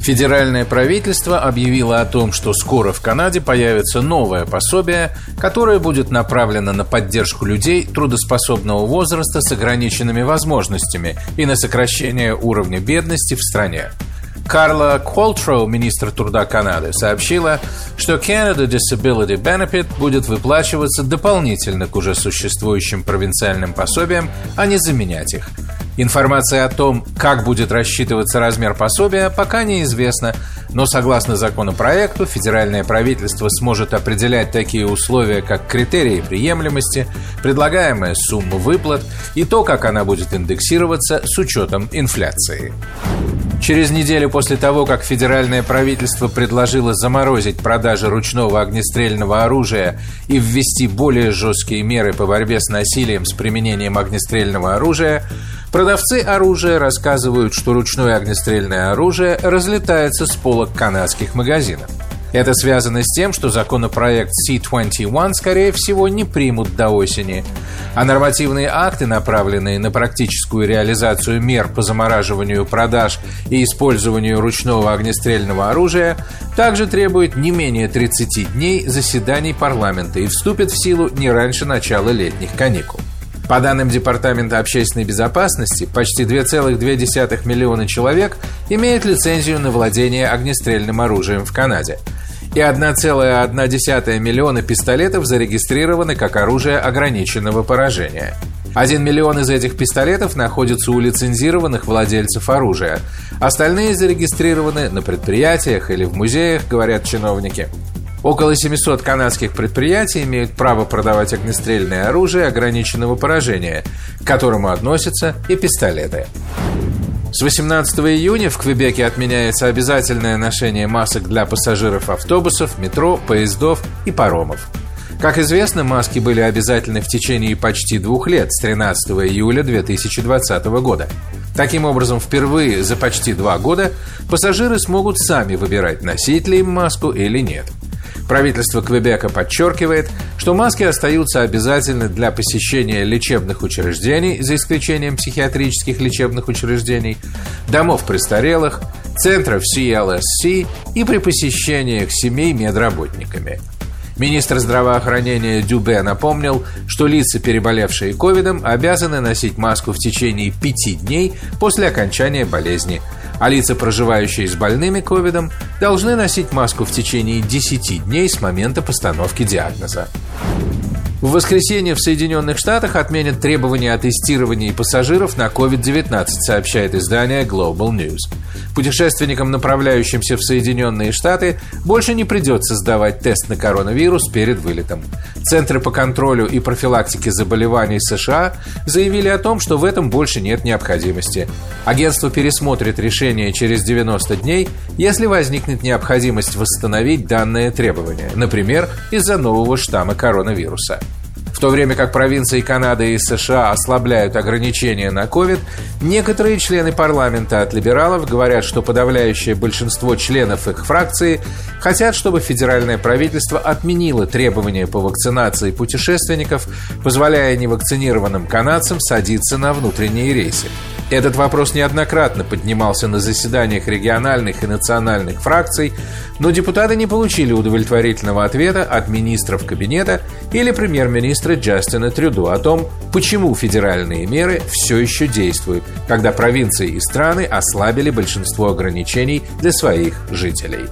Федеральное правительство объявило о том, что скоро в Канаде появится новое пособие, которое будет направлено на поддержку людей трудоспособного возраста с ограниченными возможностями и на сокращение уровня бедности в стране. Карла Колтроу, министр труда Канады, сообщила, что Canada Disability Benefit будет выплачиваться дополнительно к уже существующим провинциальным пособиям, а не заменять их. Информация о том, как будет рассчитываться размер пособия, пока неизвестна, но согласно законопроекту федеральное правительство сможет определять такие условия, как критерии приемлемости, предлагаемая сумма выплат и то, как она будет индексироваться с учетом инфляции. Через неделю после того, как федеральное правительство предложило заморозить продажи ручного огнестрельного оружия и ввести более жесткие меры по борьбе с насилием с применением огнестрельного оружия, продавцы оружия рассказывают, что ручное огнестрельное оружие разлетается с полок канадских магазинов. Это связано с тем, что законопроект C-21, скорее всего, не примут до осени. А нормативные акты, направленные на практическую реализацию мер по замораживанию продаж и использованию ручного огнестрельного оружия, также требуют не менее 30 дней заседаний парламента и вступят в силу не раньше начала летних каникул. По данным Департамента общественной безопасности, почти 2,2 миллиона человек имеют лицензию на владение огнестрельным оружием в Канаде – и 1,1 миллиона пистолетов зарегистрированы как оружие ограниченного поражения. 1 миллион из этих пистолетов находится у лицензированных владельцев оружия. Остальные зарегистрированы на предприятиях или в музеях, говорят чиновники. Около 700 канадских предприятий имеют право продавать огнестрельное оружие ограниченного поражения, к которому относятся и пистолеты. С 18 июня в Квебеке отменяется обязательное ношение масок для пассажиров автобусов, метро, поездов и паромов. Как известно, маски были обязательны в течение почти двух лет, с 13 июля 2020 года. Таким образом, впервые за почти два года пассажиры смогут сами выбирать, носить ли им маску или нет – Правительство Квебека подчеркивает, что маски остаются обязательны для посещения лечебных учреждений, за исключением психиатрических лечебных учреждений, домов престарелых, центров CLSC и при посещениях семей медработниками. Министр здравоохранения Дюбе напомнил, что лица, переболевшие ковидом, обязаны носить маску в течение пяти дней после окончания болезни – а лица, проживающие с больными ковидом, должны носить маску в течение 10 дней с момента постановки диагноза. В воскресенье в Соединенных Штатах отменят требования о тестировании пассажиров на COVID-19, сообщает издание Global News. Путешественникам, направляющимся в Соединенные Штаты, больше не придется сдавать тест на коронавирус перед вылетом. Центры по контролю и профилактике заболеваний США заявили о том, что в этом больше нет необходимости. Агентство пересмотрит решение через 90 дней, если возникнет необходимость восстановить данные требования, например, из-за нового штамма коронавируса. В то время как провинции Канады и США ослабляют ограничения на COVID, некоторые члены парламента от либералов говорят, что подавляющее большинство членов их фракции хотят, чтобы федеральное правительство отменило требования по вакцинации путешественников, позволяя невакцинированным канадцам садиться на внутренние рейсы. Этот вопрос неоднократно поднимался на заседаниях региональных и национальных фракций, но депутаты не получили удовлетворительного ответа от министров кабинета или премьер-министра Джастина Трюдо о том, почему федеральные меры все еще действуют, когда провинции и страны ослабили большинство ограничений для своих жителей.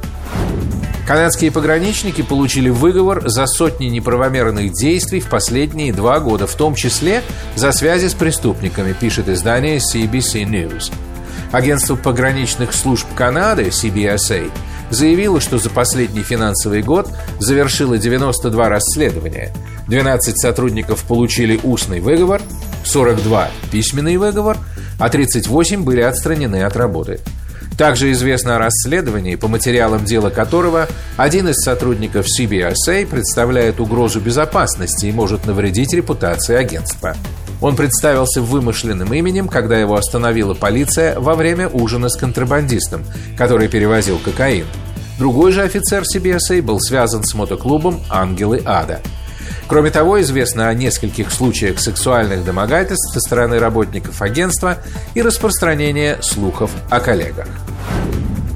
Канадские пограничники получили выговор за сотни неправомерных действий в последние два года, в том числе за связи с преступниками, пишет издание CBC News. Агентство пограничных служб Канады, CBSA, заявило, что за последний финансовый год завершило 92 расследования. 12 сотрудников получили устный выговор, 42 – письменный выговор, а 38 были отстранены от работы. Также известно о расследовании, по материалам дела которого один из сотрудников CBSA представляет угрозу безопасности и может навредить репутации агентства. Он представился вымышленным именем, когда его остановила полиция во время ужина с контрабандистом, который перевозил кокаин. Другой же офицер CBSA был связан с мотоклубом «Ангелы Ада». Кроме того, известно о нескольких случаях сексуальных домогательств со стороны работников агентства и распространения слухов о коллегах.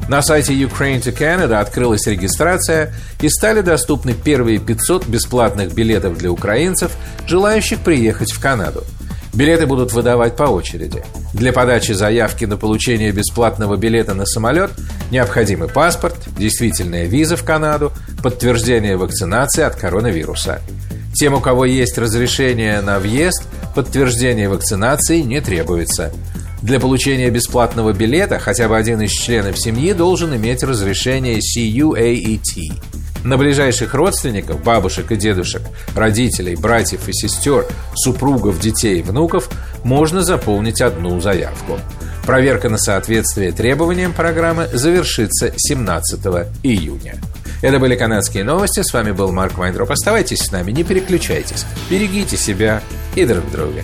На сайте Ukraine to Canada открылась регистрация и стали доступны первые 500 бесплатных билетов для украинцев, желающих приехать в Канаду. Билеты будут выдавать по очереди. Для подачи заявки на получение бесплатного билета на самолет необходимый паспорт, действительная виза в Канаду, подтверждение вакцинации от коронавируса. Тем, у кого есть разрешение на въезд, подтверждение вакцинации не требуется. Для получения бесплатного билета хотя бы один из членов семьи должен иметь разрешение CUAET. На ближайших родственников, бабушек и дедушек, родителей, братьев и сестер, супругов, детей и внуков можно заполнить одну заявку. Проверка на соответствие требованиям программы завершится 17 июня. Это были канадские новости. С вами был Марк Вайндроп. Оставайтесь с нами, не переключайтесь. Берегите себя и друг друга.